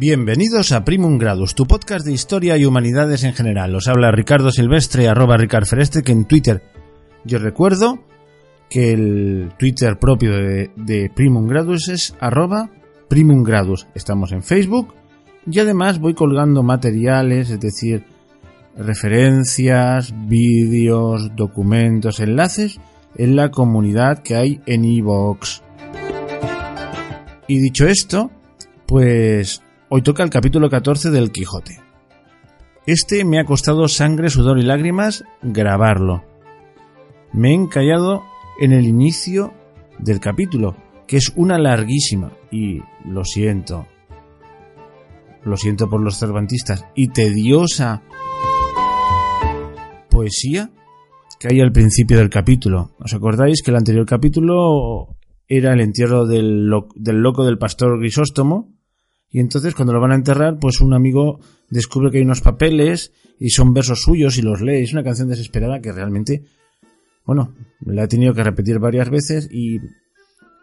Bienvenidos a Primum Gradus, tu podcast de historia y humanidades en general. Os habla Ricardo Silvestre, arroba Ricard Fereste, que en Twitter yo recuerdo que el Twitter propio de, de Primum Gradus es arroba Primum Gradus. Estamos en Facebook y además voy colgando materiales, es decir, referencias, vídeos, documentos, enlaces en la comunidad que hay en iVoox. Y dicho esto, pues hoy toca el capítulo 14 del Quijote. Este me ha costado sangre, sudor y lágrimas grabarlo. Me he encallado en el inicio del capítulo, que es una larguísima, y lo siento, lo siento por los cervantistas, y tediosa poesía que hay al principio del capítulo. ¿Os acordáis que el anterior capítulo era el entierro del, del loco del pastor Grisóstomo? Y entonces cuando lo van a enterrar, pues un amigo descubre que hay unos papeles y son versos suyos y los lee. Es una canción desesperada que realmente, bueno, la he tenido que repetir varias veces y,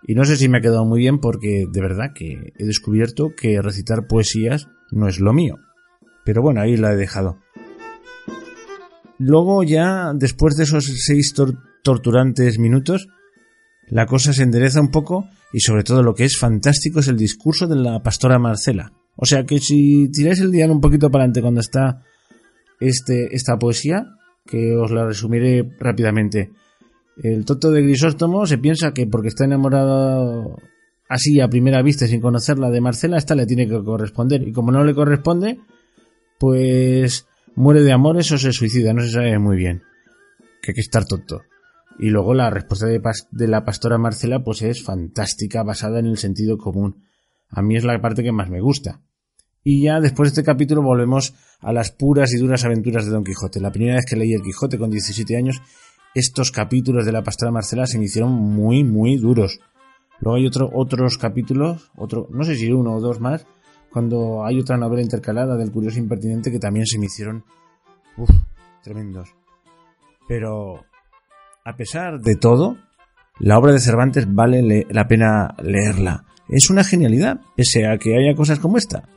y no sé si me ha quedado muy bien porque de verdad que he descubierto que recitar poesías no es lo mío. Pero bueno, ahí la he dejado. Luego ya, después de esos seis torturantes minutos, la cosa se endereza un poco y sobre todo lo que es fantástico es el discurso de la pastora Marcela. O sea que si tiráis el día un poquito para adelante cuando está este, esta poesía, que os la resumiré rápidamente. El toto de Grisóstomo se piensa que porque está enamorado así a primera vista sin conocerla de Marcela, esta le tiene que corresponder. Y como no le corresponde, pues muere de amores o se suicida, no se sabe muy bien. Que hay que estar tonto. Y luego la respuesta de, la pastora Marcela pues es fantástica, basada en el sentido común. A mí es la parte que más me gusta. Y ya después de este capítulo volvemos a las puras y duras aventuras de Don Quijote. La primera vez que leí el Quijote con 17 años, estos capítulos de la pastora Marcela se me hicieron muy, muy duros. Luego hay otro, otros capítulos, otro, no sé si uno o dos más, cuando hay otra novela intercalada del curioso impertinente que también se me hicieron uf, tremendos. Pero a pesar de todo, la obra de Cervantes vale la pena leerla. Es una genialidad, pese a que haya cosas como esta.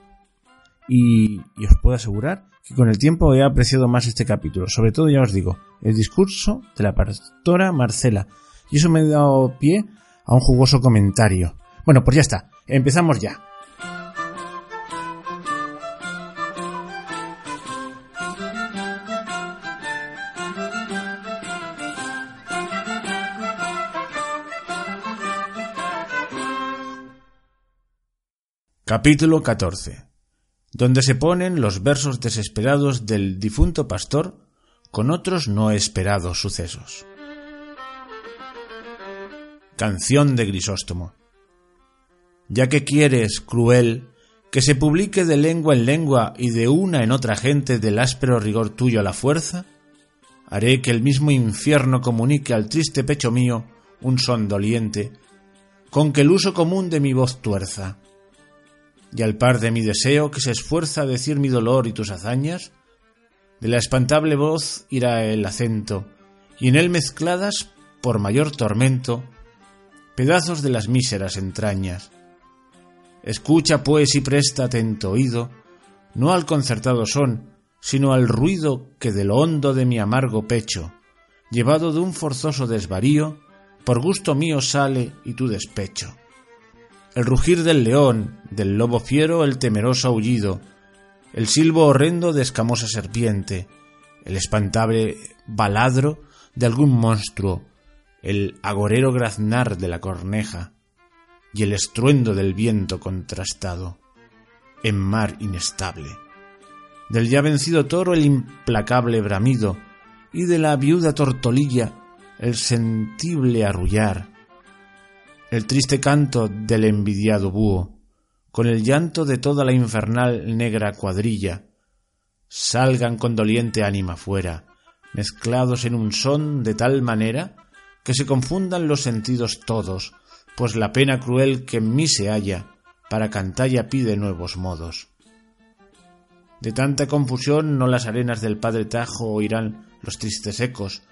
Y, y, os puedo asegurar que con el tiempo he apreciado más este capítulo. Sobre todo, ya os digo, el discurso de la pastora Marcela. Y eso me ha dado pie a un jugoso comentario. Bueno, pues ya está. Empezamos ya. Capítulo 14 donde se ponen los versos desesperados del difunto pastor con otros no esperados sucesos. Canción de Grisóstomo. Ya que quieres, cruel, que se publique de lengua en lengua y de una en otra gente del áspero rigor tuyo a la fuerza, haré que el mismo infierno comunique al triste pecho mío un son doliente, con que el uso común de mi voz tuerza y al par de mi deseo que se esfuerza a decir mi dolor y tus hazañas, de la espantable voz irá el acento, y en él mezcladas, por mayor tormento, pedazos de las míseras entrañas. Escucha pues y presta atento oído, no al concertado son, sino al ruido que de lo hondo de mi amargo pecho, llevado de un forzoso desvarío, por gusto mío sale y tu despecho el rugir del león, del lobo fiero el temeroso aullido, el silbo horrendo de escamosa serpiente, el espantable baladro de algún monstruo, el agorero graznar de la corneja y el estruendo del viento contrastado, en mar inestable, del ya vencido toro el implacable bramido y de la viuda tortolilla el sentible arrullar, el triste canto del envidiado búho, con el llanto de toda la infernal negra cuadrilla, salgan con doliente ánima fuera, mezclados en un son de tal manera que se confundan los sentidos todos, pues la pena cruel que en mí se halla, para cantalla pide nuevos modos. De tanta confusión no las arenas del padre Tajo oirán los tristes ecos,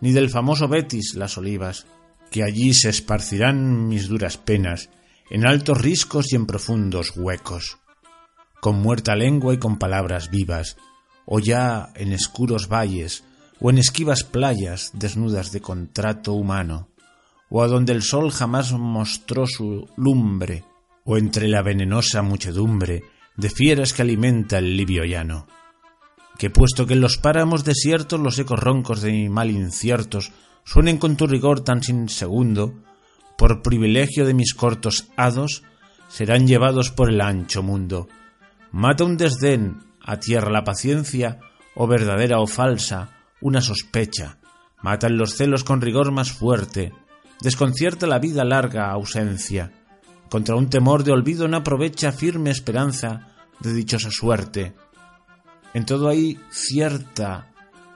ni del famoso Betis las olivas, que allí se esparcirán mis duras penas, en altos riscos y en profundos huecos. con muerta lengua y con palabras vivas, o ya en escuros valles, o en esquivas playas desnudas de contrato humano, o a donde el sol jamás mostró su lumbre, o entre la venenosa muchedumbre de fieras que alimenta el libio llano. Que puesto que en los páramos desiertos los ecos roncos de mi mal inciertos suenen con tu rigor tan sin segundo, por privilegio de mis cortos hados, serán llevados por el ancho mundo. Mata un desdén, a tierra la paciencia, o verdadera o falsa, una sospecha. Matan los celos con rigor más fuerte, desconcierta la vida larga ausencia. Contra un temor de olvido no aprovecha firme esperanza de dichosa suerte. En todo hay cierta,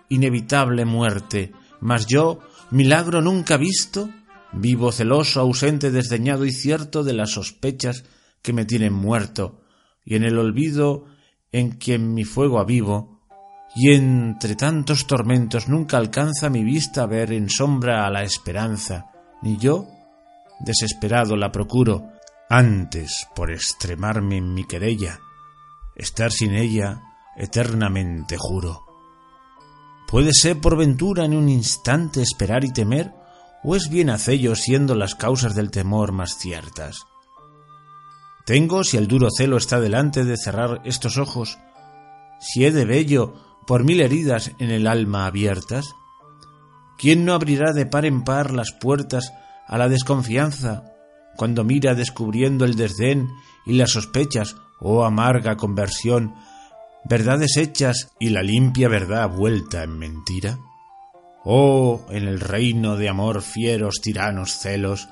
inevitable muerte, mas yo, milagro nunca visto, vivo celoso, ausente, desdeñado y cierto de las sospechas que me tienen muerto, y en el olvido en quien mi fuego avivo, y entre tantos tormentos nunca alcanza mi vista ver en sombra a la esperanza, ni yo, desesperado, la procuro, antes por extremarme en mi querella, estar sin ella eternamente juro. ¿Puede ser por ventura en un instante esperar y temer? ¿O es bien hacello siendo las causas del temor más ciertas? Tengo, si el duro celo está delante de cerrar estos ojos, si he de bello por mil heridas en el alma abiertas, ¿quién no abrirá de par en par las puertas a la desconfianza cuando mira descubriendo el desdén y las sospechas, oh amarga conversión, verdades hechas y la limpia verdad vuelta en mentira? Oh, en el reino de amor fieros tiranos celos,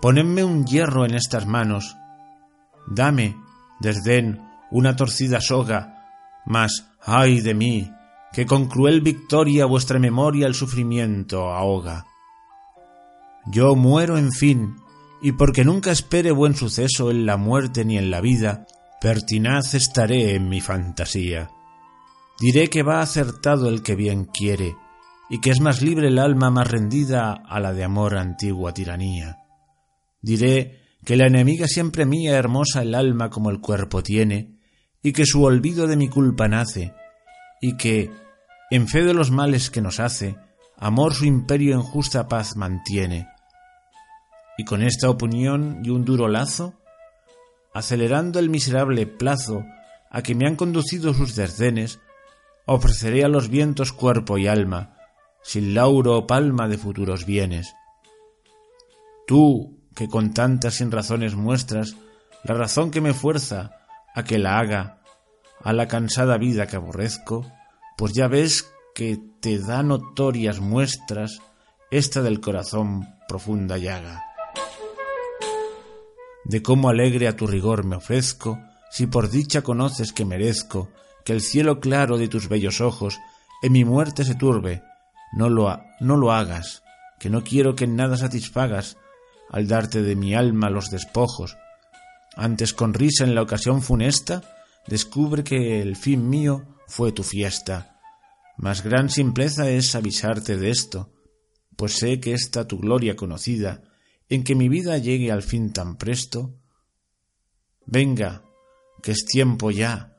ponedme un hierro en estas manos, dame, desdén, una torcida soga, mas, ay de mí, que con cruel victoria vuestra memoria el sufrimiento ahoga. Yo muero en fin, y porque nunca espere buen suceso en la muerte ni en la vida, pertinaz estaré en mi fantasía. Diré que va acertado el que bien quiere, y que es más libre el alma más rendida a la de amor antigua tiranía. Diré que la enemiga siempre mía hermosa el alma como el cuerpo tiene, y que su olvido de mi culpa nace, y que, en fe de los males que nos hace, amor su imperio en justa paz mantiene. Y con esta opinión y un duro lazo, acelerando el miserable plazo a que me han conducido sus desdenes, ofreceré a los vientos cuerpo y alma, sin lauro o palma de futuros bienes. Tú, que con tantas sin razones muestras la razón que me fuerza a que la haga a la cansada vida que aborrezco, pues ya ves que te da notorias muestras esta del corazón profunda llaga de cómo alegre a tu rigor me ofrezco, si por dicha conoces que merezco que el cielo claro de tus bellos ojos en mi muerte se turbe, no lo, no lo hagas, que no quiero que en nada satisfagas al darte de mi alma los despojos. Antes con risa en la ocasión funesta, descubre que el fin mío fue tu fiesta. Más gran simpleza es avisarte de esto, pues sé que esta tu gloria conocida en que mi vida llegue al fin tan presto? Venga, que es tiempo ya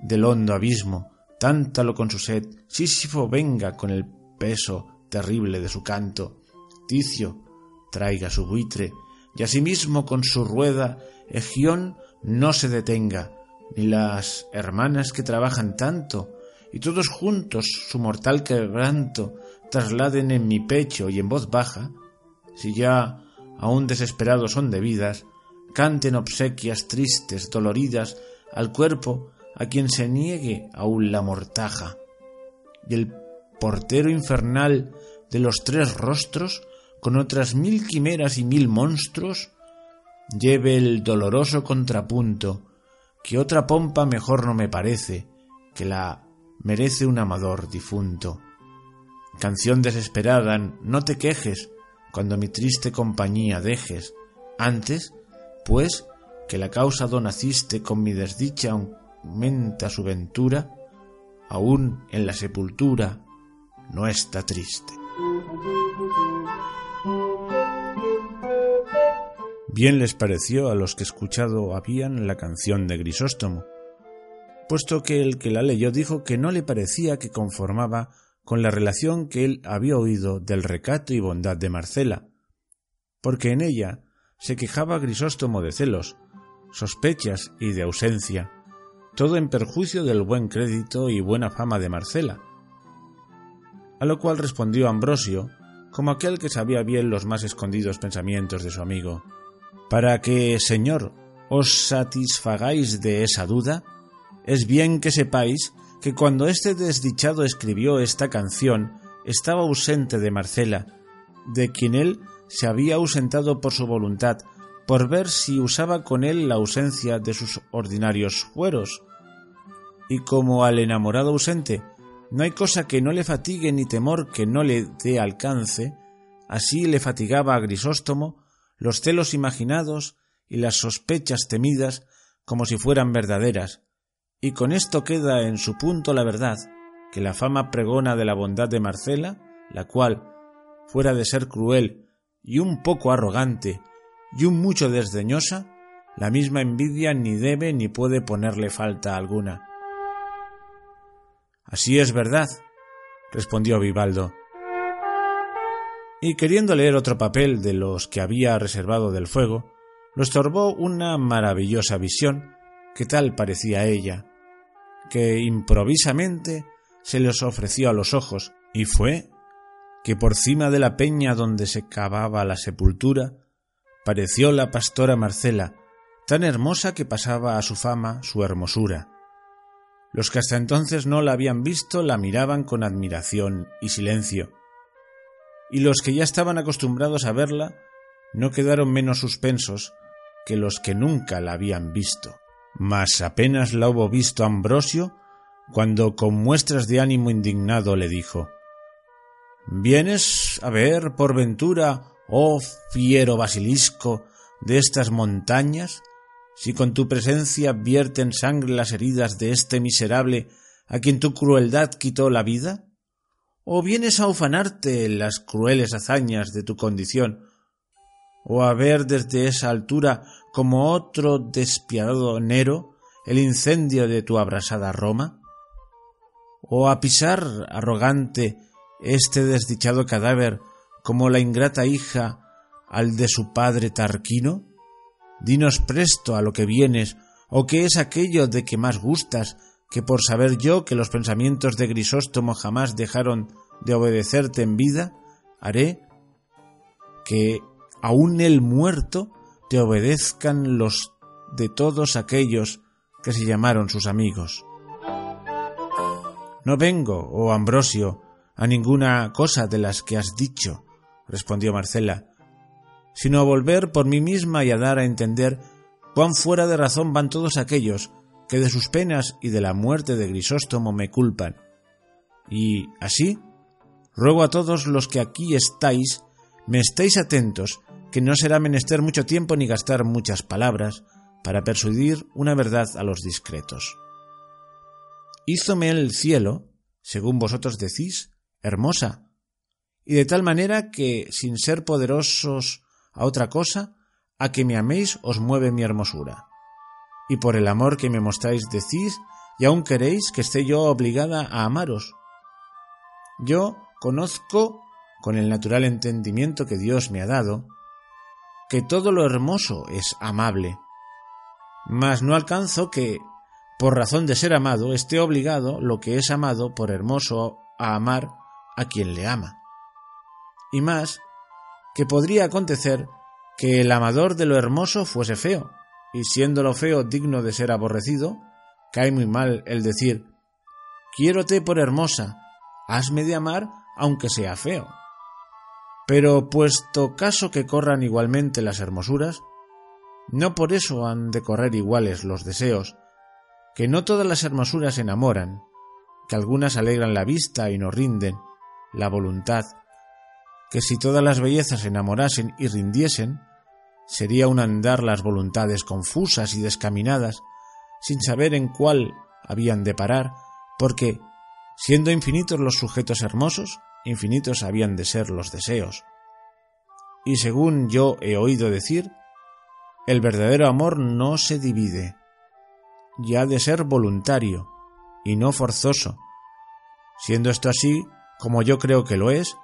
del hondo abismo, tántalo con su sed, Sísifo venga con el peso terrible de su canto, Ticio traiga su buitre, y asimismo con su rueda Egión no se detenga, ni las hermanas que trabajan tanto, y todos juntos su mortal quebranto trasladen en mi pecho y en voz baja, si ya aún desesperados son debidas, canten obsequias tristes, doloridas, al cuerpo a quien se niegue aún la mortaja. Y el portero infernal de los tres rostros, con otras mil quimeras y mil monstruos, lleve el doloroso contrapunto, que otra pompa mejor no me parece, que la merece un amador difunto. Canción desesperada, no te quejes, cuando mi triste compañía dejes, antes, pues, que la causa do naciste con mi desdicha aumenta su ventura, aún en la sepultura no está triste. Bien les pareció a los que escuchado habían la canción de Grisóstomo, puesto que el que la leyó dijo que no le parecía que conformaba con la relación que él había oído del recato y bondad de Marcela, porque en ella se quejaba Grisóstomo de celos, sospechas y de ausencia, todo en perjuicio del buen crédito y buena fama de Marcela. A lo cual respondió Ambrosio, como aquel que sabía bien los más escondidos pensamientos de su amigo, para que, Señor, os satisfagáis de esa duda, es bien que sepáis que cuando este desdichado escribió esta canción estaba ausente de Marcela, de quien él se había ausentado por su voluntad, por ver si usaba con él la ausencia de sus ordinarios fueros. Y como al enamorado ausente no hay cosa que no le fatigue ni temor que no le dé alcance, así le fatigaba a Grisóstomo los celos imaginados y las sospechas temidas como si fueran verdaderas, y con esto queda en su punto la verdad, que la fama pregona de la bondad de Marcela, la cual, fuera de ser cruel y un poco arrogante y un mucho desdeñosa, la misma envidia ni debe ni puede ponerle falta alguna. Así es verdad, respondió Vivaldo. Y queriendo leer otro papel de los que había reservado del fuego, lo estorbó una maravillosa visión que tal parecía ella, que improvisamente se les ofreció a los ojos, y fue que por cima de la peña donde se cavaba la sepultura, pareció la pastora Marcela, tan hermosa que pasaba a su fama su hermosura. Los que hasta entonces no la habían visto la miraban con admiración y silencio, y los que ya estaban acostumbrados a verla no quedaron menos suspensos que los que nunca la habían visto. Mas apenas la hubo visto Ambrosio, cuando con muestras de ánimo indignado le dijo ¿Vienes a ver por ventura, oh fiero basilisco, de estas montañas, si con tu presencia vierten sangre las heridas de este miserable a quien tu crueldad quitó la vida? ¿O vienes a ufanarte las crueles hazañas de tu condición? ¿O a ver desde esa altura, como otro despiadado Nero, el incendio de tu abrasada Roma? ¿O a pisar arrogante este desdichado cadáver como la ingrata hija al de su padre Tarquino? Dinos presto a lo que vienes, o qué es aquello de que más gustas, que por saber yo que los pensamientos de Grisóstomo jamás dejaron de obedecerte en vida, haré que aun el muerto te obedezcan los de todos aquellos que se llamaron sus amigos. No vengo, oh Ambrosio, a ninguna cosa de las que has dicho, respondió Marcela, sino a volver por mí misma y a dar a entender cuán fuera de razón van todos aquellos que de sus penas y de la muerte de Grisóstomo me culpan. Y así, ruego a todos los que aquí estáis, me estéis atentos, que no será menester mucho tiempo ni gastar muchas palabras para persuadir una verdad a los discretos. Hízome el cielo, según vosotros decís, hermosa, y de tal manera que, sin ser poderosos a otra cosa, a que me améis os mueve mi hermosura. Y por el amor que me mostráis decís, y aún queréis que esté yo obligada a amaros. Yo conozco, con el natural entendimiento que Dios me ha dado, que todo lo hermoso es amable, mas no alcanzo que, por razón de ser amado, esté obligado lo que es amado por hermoso a amar a quien le ama. Y más, que podría acontecer que el amador de lo hermoso fuese feo, y siendo lo feo digno de ser aborrecido, cae muy mal el decir Quiérote por hermosa, hasme de amar aunque sea feo. Pero puesto caso que corran igualmente las hermosuras, no por eso han de correr iguales los deseos, que no todas las hermosuras enamoran, que algunas alegran la vista y no rinden, la voluntad, que si todas las bellezas enamorasen y rindiesen, sería un andar las voluntades confusas y descaminadas, sin saber en cuál habían de parar, porque, siendo infinitos los sujetos hermosos, infinitos habían de ser los deseos. Y según yo he oído decir, el verdadero amor no se divide. y ha de ser voluntario, y no forzoso. Siendo esto así, como yo creo que lo es,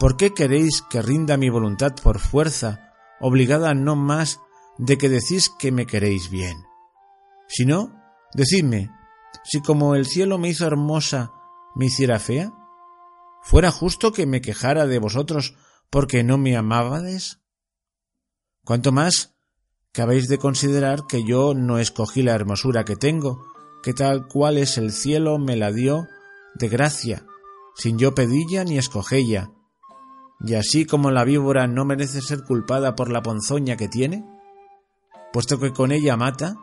¿por qué queréis que rinda mi voluntad por fuerza, obligada no más de que decís que me queréis bien? Si no, decidme, si como el cielo me hizo hermosa, me hiciera fea, ¿fuera justo que me quejara de vosotros porque no me amábades? Cuanto más que habéis de considerar que yo no escogí la hermosura que tengo, que tal cual es el cielo me la dio de gracia, sin yo pedilla ni escogella, y así como la víbora no merece ser culpada por la ponzoña que tiene, puesto que con ella mata,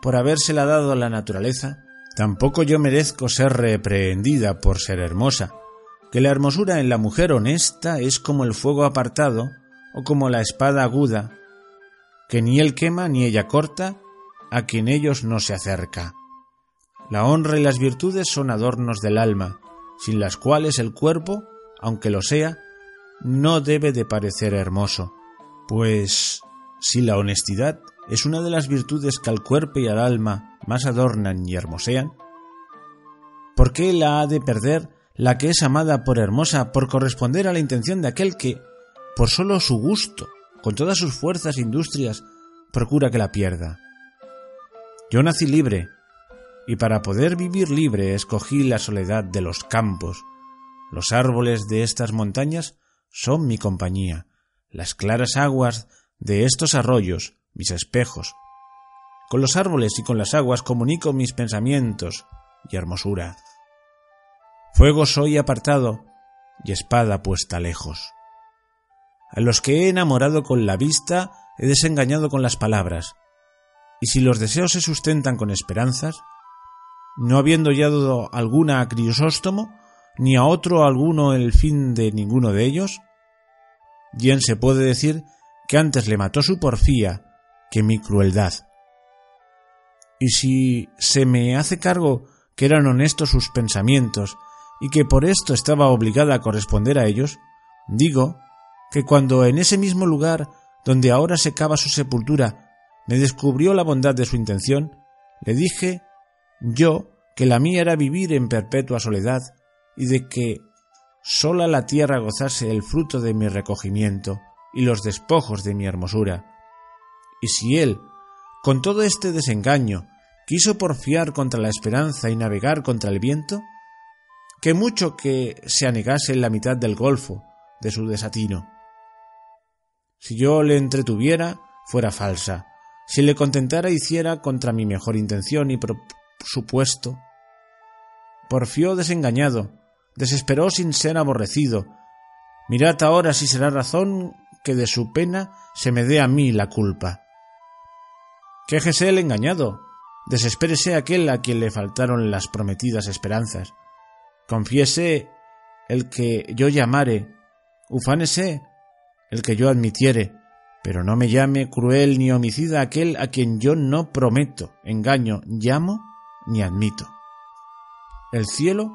por habérsela dado la naturaleza, tampoco yo merezco ser reprehendida por ser hermosa, que la hermosura en la mujer honesta es como el fuego apartado o como la espada aguda, que ni él quema ni ella corta, a quien ellos no se acerca. La honra y las virtudes son adornos del alma, sin las cuales el cuerpo, aunque lo sea, no debe de parecer hermoso, pues si la honestidad es una de las virtudes que al cuerpo y al alma más adornan y hermosean, ¿por qué la ha de perder la que es amada por hermosa por corresponder a la intención de aquel que, por solo su gusto, con todas sus fuerzas e industrias, procura que la pierda? Yo nací libre, y para poder vivir libre escogí la soledad de los campos. Los árboles de estas montañas son mi compañía, las claras aguas de estos arroyos, mis espejos. Con los árboles y con las aguas comunico mis pensamientos y hermosura. Fuego soy apartado y espada puesta lejos. A los que he enamorado con la vista he desengañado con las palabras, y si los deseos se sustentan con esperanzas, no habiendo hallado alguna a Crisóstomo, ni a otro alguno el fin de ninguno de ellos, bien se puede decir que antes le mató su porfía que mi crueldad. Y si se me hace cargo que eran honestos sus pensamientos y que por esto estaba obligada a corresponder a ellos, digo que cuando en ese mismo lugar donde ahora se cava su sepultura me descubrió la bondad de su intención, le dije yo que la mía era vivir en perpetua soledad y de que sola la tierra gozase el fruto de mi recogimiento y los despojos de mi hermosura. Y si él, con todo este desengaño, quiso porfiar contra la esperanza y navegar contra el viento, que mucho que se anegase en la mitad del golfo de su desatino. Si yo le entretuviera, fuera falsa. Si le contentara, hiciera contra mi mejor intención y supuesto. Porfió desengañado, desesperó sin ser aborrecido. Mirad ahora si será razón que de su pena se me dé a mí la culpa. Quéjese el engañado, desespérese aquel a quien le faltaron las prometidas esperanzas. Confiese el que yo llamare, ufánese el que yo admitiere, pero no me llame cruel ni homicida aquel a quien yo no prometo, engaño, llamo ni admito. El cielo,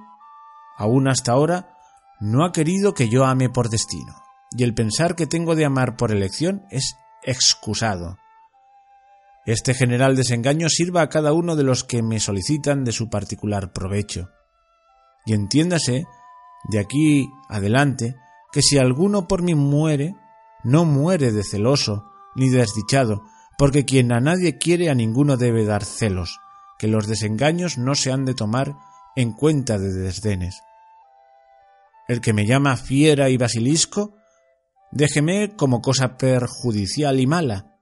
aún hasta ahora, no ha querido que yo ame por destino, y el pensar que tengo de amar por elección es excusado. Este general desengaño sirva a cada uno de los que me solicitan de su particular provecho. Y entiéndase, de aquí adelante, que si alguno por mí muere, no muere de celoso ni desdichado, porque quien a nadie quiere a ninguno debe dar celos, que los desengaños no se han de tomar en cuenta de desdenes. El que me llama fiera y basilisco, déjeme como cosa perjudicial y mala.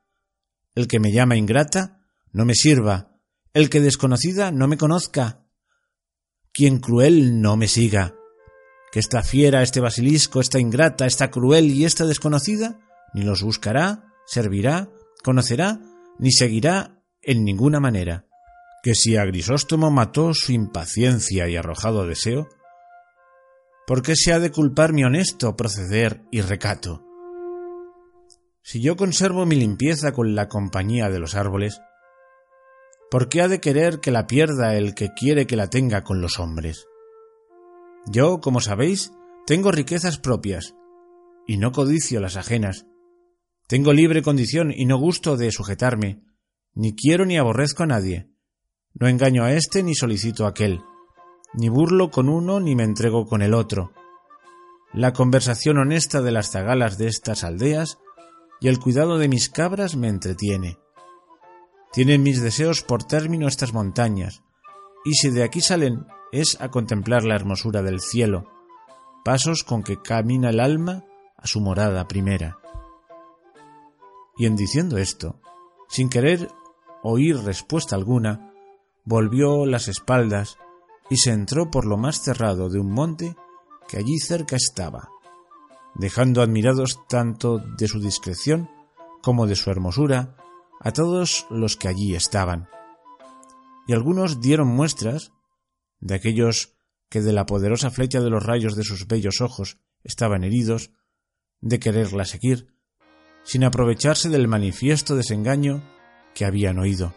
El que me llama ingrata, no me sirva. El que desconocida, no me conozca. Quien cruel, no me siga. Que esta fiera, este basilisco, esta ingrata, esta cruel y esta desconocida, ni los buscará, servirá, conocerá, ni seguirá en ninguna manera que si a Grisóstomo mató su impaciencia y arrojado deseo, ¿por qué se ha de culpar mi honesto proceder y recato? Si yo conservo mi limpieza con la compañía de los árboles, ¿por qué ha de querer que la pierda el que quiere que la tenga con los hombres? Yo, como sabéis, tengo riquezas propias, y no codicio las ajenas. Tengo libre condición y no gusto de sujetarme, ni quiero ni aborrezco a nadie No engaño a éste ni solicito a aquel, ni burlo con uno ni me entrego con el otro. La conversación honesta de las zagalas de estas aldeas y el cuidado de mis cabras me entretiene. Tienen mis deseos por término estas montañas, y si de aquí salen es a contemplar la hermosura del cielo, pasos con que camina el alma a su morada primera. Y en diciendo esto, sin querer oír respuesta alguna, volvió las espaldas y se entró por lo más cerrado de un monte que allí cerca estaba, dejando admirados tanto de su discreción como de su hermosura a todos los que allí estaban. Y algunos dieron muestras de aquellos que de la poderosa flecha de los rayos de sus bellos ojos estaban heridos, de quererla seguir, sin aprovecharse del manifiesto desengaño que habían oído.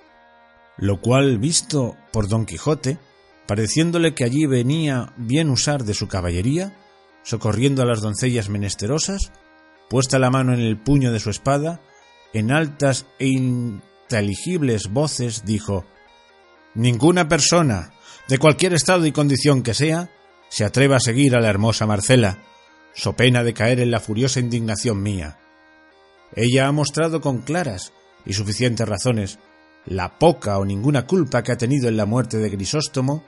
Lo cual, visto por don Quijote, pareciéndole que allí venía bien usar de su caballería, socorriendo a las doncellas menesterosas, puesta la mano en el puño de su espada, en altas e inteligibles voces dijo Ninguna persona, de cualquier estado y condición que sea, se atreva a seguir a la hermosa Marcela, so pena de caer en la furiosa indignación mía. Ella ha mostrado con claras y suficientes razones la poca o ninguna culpa que ha tenido en la muerte de Grisóstomo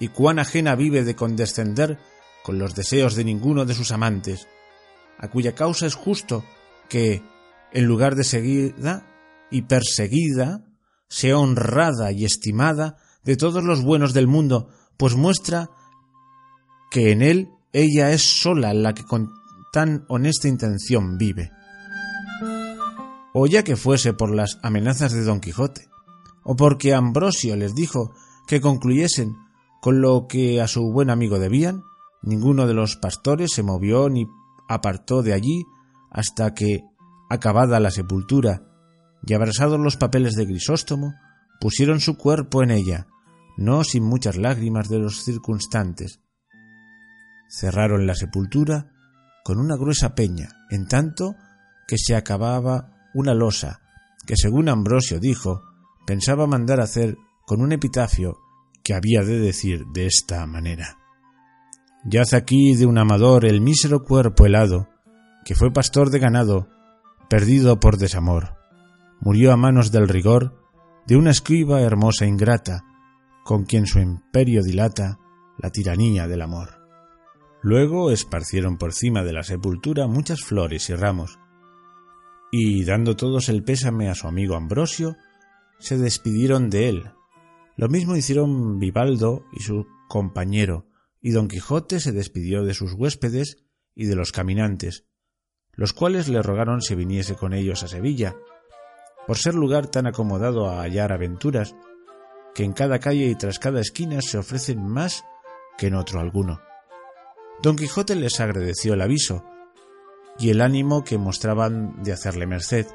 y cuán ajena vive de condescender con los deseos de ninguno de sus amantes, a cuya causa es justo que, en lugar de seguida y perseguida, sea honrada y estimada de todos los buenos del mundo, pues muestra que en él ella es sola la que con tan honesta intención vive. O ya que fuese por las amenazas de Don Quijote, o porque Ambrosio les dijo que concluyesen con lo que a su buen amigo debían, ninguno de los pastores se movió ni apartó de allí hasta que, acabada la sepultura y abrasados los papeles de Grisóstomo, pusieron su cuerpo en ella, no sin muchas lágrimas de los circunstantes. Cerraron la sepultura con una gruesa peña, en tanto que se acababa una losa, que según Ambrosio dijo, pensaba mandar hacer con un epitafio que había de decir de esta manera. Yaz aquí de un amador el mísero cuerpo helado, que fue pastor de ganado, perdido por desamor. Murió a manos del rigor de una escriba hermosa e ingrata, con quien su imperio dilata la tiranía del amor. Luego esparcieron por cima de la sepultura muchas flores y ramos, y dando todos el pésame a su amigo Ambrosio, se despidieron de él, lo mismo hicieron Vivaldo y su compañero, y don Quijote se despidió de sus huéspedes y de los caminantes, los cuales le rogaron se viniese con ellos a Sevilla, por ser lugar tan acomodado a hallar aventuras, que en cada calle y tras cada esquina se ofrecen más que en otro alguno. Don Quijote les agradeció el aviso y el ánimo que mostraban de hacerle merced,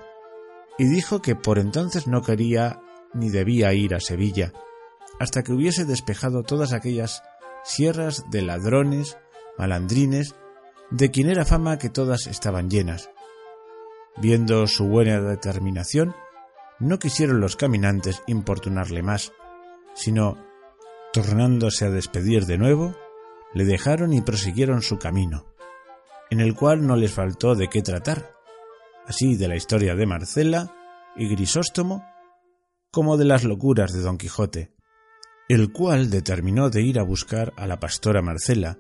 y dijo que por entonces no quería ni debía ir a Sevilla, hasta que hubiese despejado todas aquellas sierras de ladrones, malandrines, de quien era fama que todas estaban llenas. Viendo su buena determinación, no quisieron los caminantes importunarle más, sino, tornándose a despedir de nuevo, le dejaron y prosiguieron su camino, en el cual no les faltó de qué tratar, así de la historia de Marcela y Grisóstomo, como de las locuras de Don Quijote, el cual determinó de ir a buscar a la pastora Marcela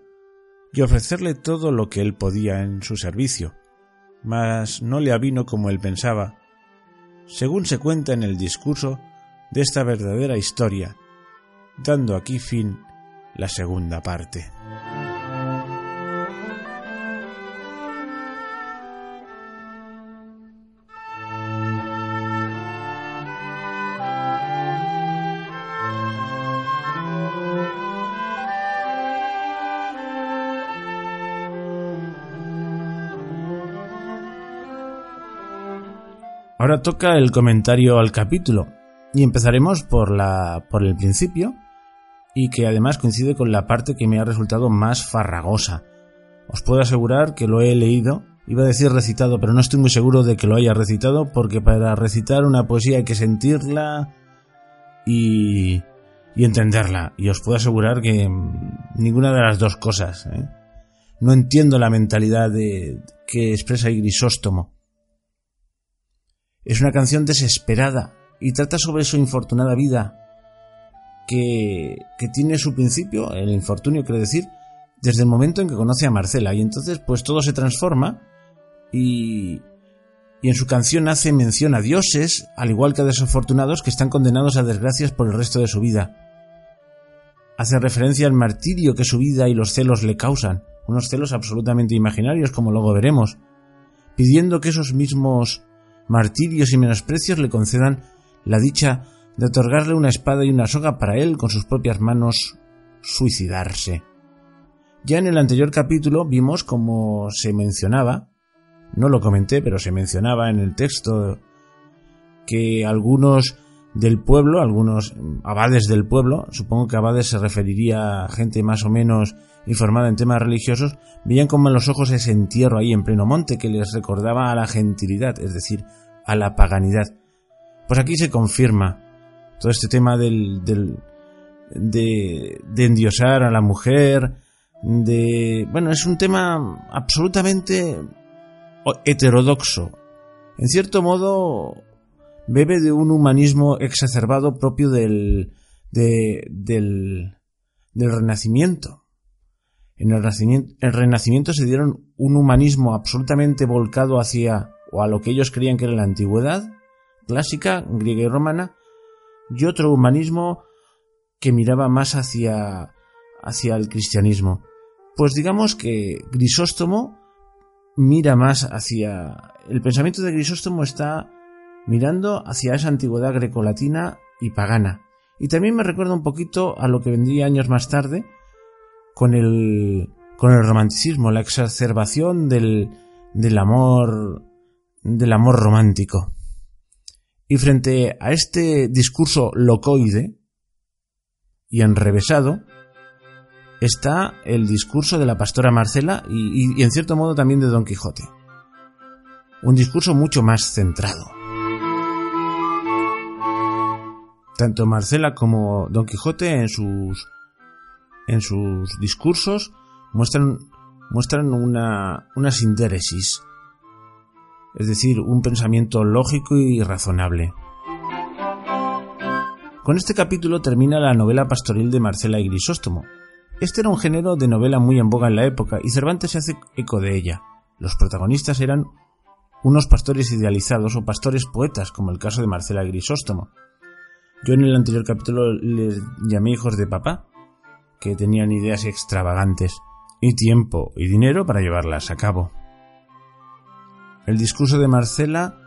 y ofrecerle todo lo que él podía en su servicio, mas no le avino como él pensaba, según se cuenta en el discurso de esta verdadera historia, dando aquí fin la segunda parte. Toca el comentario al capítulo y empezaremos por la por el principio y que además coincide con la parte que me ha resultado más farragosa. Os puedo asegurar que lo he leído, iba a decir recitado, pero no estoy muy seguro de que lo haya recitado porque para recitar una poesía hay que sentirla y entenderla. Y os puedo asegurar que ninguna de las dos cosas. ¿eh? No entiendo la mentalidad que expresa Grisóstomo. Es una canción desesperada y trata sobre su infortunada vida que, que tiene su principio, el infortunio quiere decir, desde el momento en que conoce a Marcela y entonces pues todo se transforma y, y en su canción hace mención a dioses, al igual que a desafortunados que están condenados a desgracias por el resto de su vida. Hace referencia al martirio que su vida y los celos le causan, unos celos absolutamente imaginarios como luego veremos, pidiendo que esos mismos martirios y menosprecios le concedan la dicha de otorgarle una espada y una soga para él con sus propias manos suicidarse. Ya en el anterior capítulo vimos como se mencionaba, no lo comenté, pero se mencionaba en el texto que algunos del pueblo, algunos abades del pueblo, supongo que abades se referiría a gente más o menos informada en temas religiosos, veían como en los ojos ese entierro ahí en pleno monte que les recordaba a la gentilidad, es decir, a la paganidad. Pues aquí se confirma todo este tema del, del de, de endiosar a la mujer, de... Bueno, es un tema absolutamente heterodoxo. En cierto modo, bebe de un humanismo exacerbado propio del, del, del Renacimiento. En el renacimiento, se dieron un humanismo absolutamente volcado hacia o a lo que ellos creían que era la antigüedad clásica, griega y romana, y otro humanismo que miraba más hacia, hacia el cristianismo. Pues digamos que Grisóstomo mira más hacia... El pensamiento de Grisóstomo está mirando hacia esa antigüedad grecolatina y pagana. Y también me recuerda un poquito a lo que vendría años más tarde con el, con el romanticismo, la exacerbación del, del amor, del amor romántico. Y frente a este discurso locoide y enrevesado, está el discurso de la pastora Marcela y, en cierto modo también de Don Quijote. Un discurso mucho más centrado. Tanto Marcela como Don Quijote en sus, en sus discursos muestran, muestran una, una es decir, un pensamiento lógico y razonable. Con este capítulo termina la novela pastoril de Marcela y Grisóstomo, este era un género de novela muy en boga en la época y Cervantes se hace eco de ella. Los protagonistas eran unos pastores idealizados o pastores poetas, como el caso de Marcela Grisóstomo. Yo en el anterior capítulo les llamé hijos de papá, que tenían ideas extravagantes y tiempo y dinero para llevarlas a cabo. El discurso de Marcela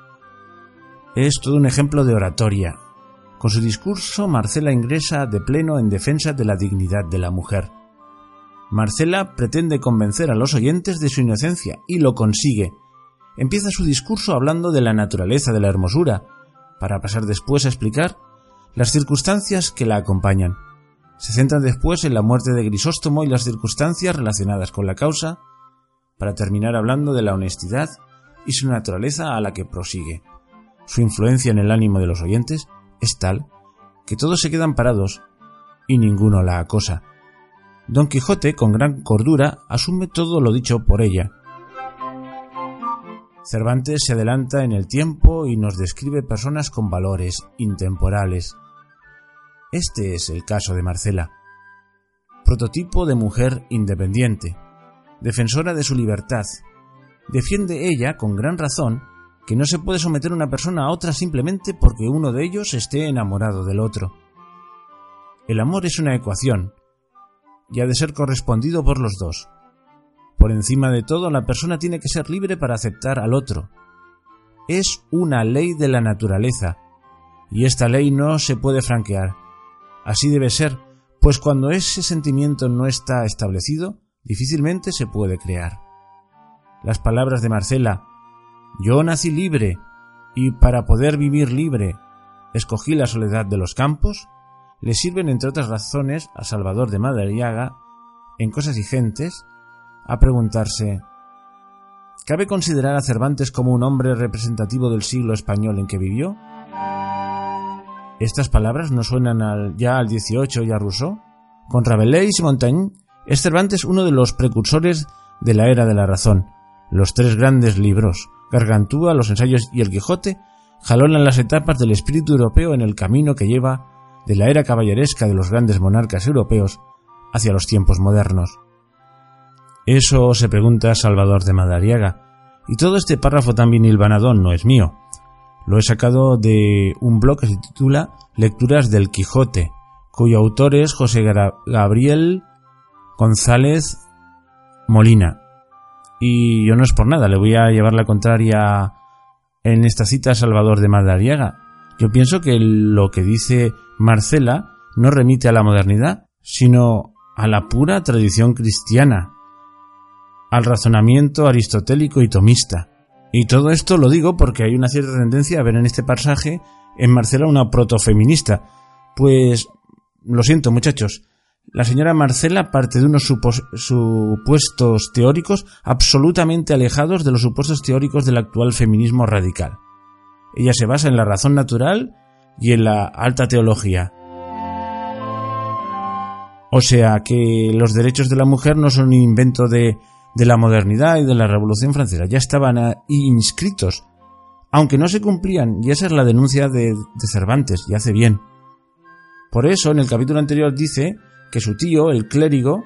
es todo un ejemplo de oratoria. Con su discurso, Marcela ingresa de pleno en defensa de la dignidad de la mujer. Marcela pretende convencer a los oyentes de su inocencia y lo consigue. Empieza su discurso hablando de la naturaleza de la hermosura, para pasar después a explicar las circunstancias que la acompañan. Se centra después en la muerte de Grisóstomo y las circunstancias relacionadas con la causa, para terminar hablando de la honestidad y su naturaleza a la que prosigue. Su influencia en el ánimo de los oyentes es tal que todos se quedan parados y ninguno la acosa. Don Quijote, con gran cordura, asume todo lo dicho por ella. Cervantes se adelanta en el tiempo y nos describe personas con valores intemporales. Este es el caso de Marcela. Prototipo de mujer independiente, defensora de su libertad. Defiende ella, con gran razón, que no se puede someter una persona a otra simplemente porque uno de ellos esté enamorado del otro. El amor es una ecuación, y ha de ser correspondido por los dos. Por encima de todo, la persona tiene que ser libre para aceptar al otro. Es una ley de la naturaleza, y esta ley no se puede franquear. Así debe ser, pues cuando ese sentimiento no está establecido, difícilmente se puede crear. Las palabras de Marcela, yo nací libre, y para poder vivir libre, escogí la soledad de los campos, le sirven, entre otras razones, a Salvador de Madariaga, en Cosas y Gentes, a preguntarse ¿Cabe considerar a Cervantes como un hombre representativo del siglo español en que vivió? ¿Estas palabras no suenan ya al 18 y a Rousseau? Con Rabelais y Montaigne es Cervantes uno de los precursores de la era de la razón. Los tres grandes libros, Gargantúa, los ensayos y el Quijote, jalonan las etapas del espíritu europeo en el camino que lleva de la era caballeresca de los grandes monarcas europeos hacia los tiempos modernos. Eso se pregunta Salvador de Madariaga, y todo este párrafo también hilvanadón no es mío. Lo he sacado de un blog que se titula Lecturas del Quijote, cuyo autor es José Gabriel González Molina. Y yo no es por nada, le voy a llevar la contraria en esta cita a Salvador de Madariaga. Yo pienso que lo que dice Marcela no remite a la modernidad, sino a la pura tradición cristiana, al razonamiento aristotélico y tomista. Y todo esto lo digo porque hay una cierta tendencia a ver en este pasaje en Marcela una protofeminista. Pues lo siento muchachos, la señora Marcela parte de unos supuestos teóricos absolutamente alejados de los supuestos teóricos del actual feminismo radical. Ella se basa en la razón natural y en la alta teología. O sea que los derechos de la mujer no son un invento de, de la modernidad y de la Revolución Francesa, ya estaban inscritos, aunque no se cumplían, y esa es la denuncia de, de Cervantes, y hace bien. Por eso, en el capítulo anterior dice que su tío, el clérigo,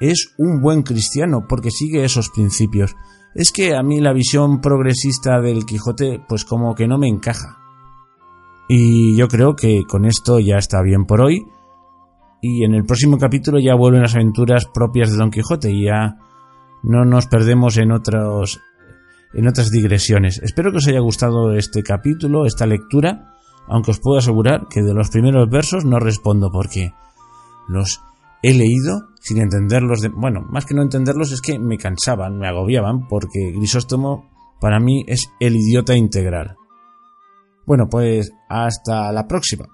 es un buen cristiano, porque sigue esos principios. Es que a mí la visión progresista del Quijote, pues como que no me encaja. Y yo creo que con esto ya está bien por hoy y en el próximo capítulo ya vuelven las aventuras propias de Don Quijote y ya no nos perdemos en otros en otras digresiones. Espero que os haya gustado este capítulo, esta lectura, aunque os puedo asegurar que de los primeros versos no respondo porque los he leído sin entenderlos de, bueno, más que no entenderlos es que me cansaban, me agobiaban porque Grisóstomo para mí es el idiota integral. Bueno, pues hasta la próxima.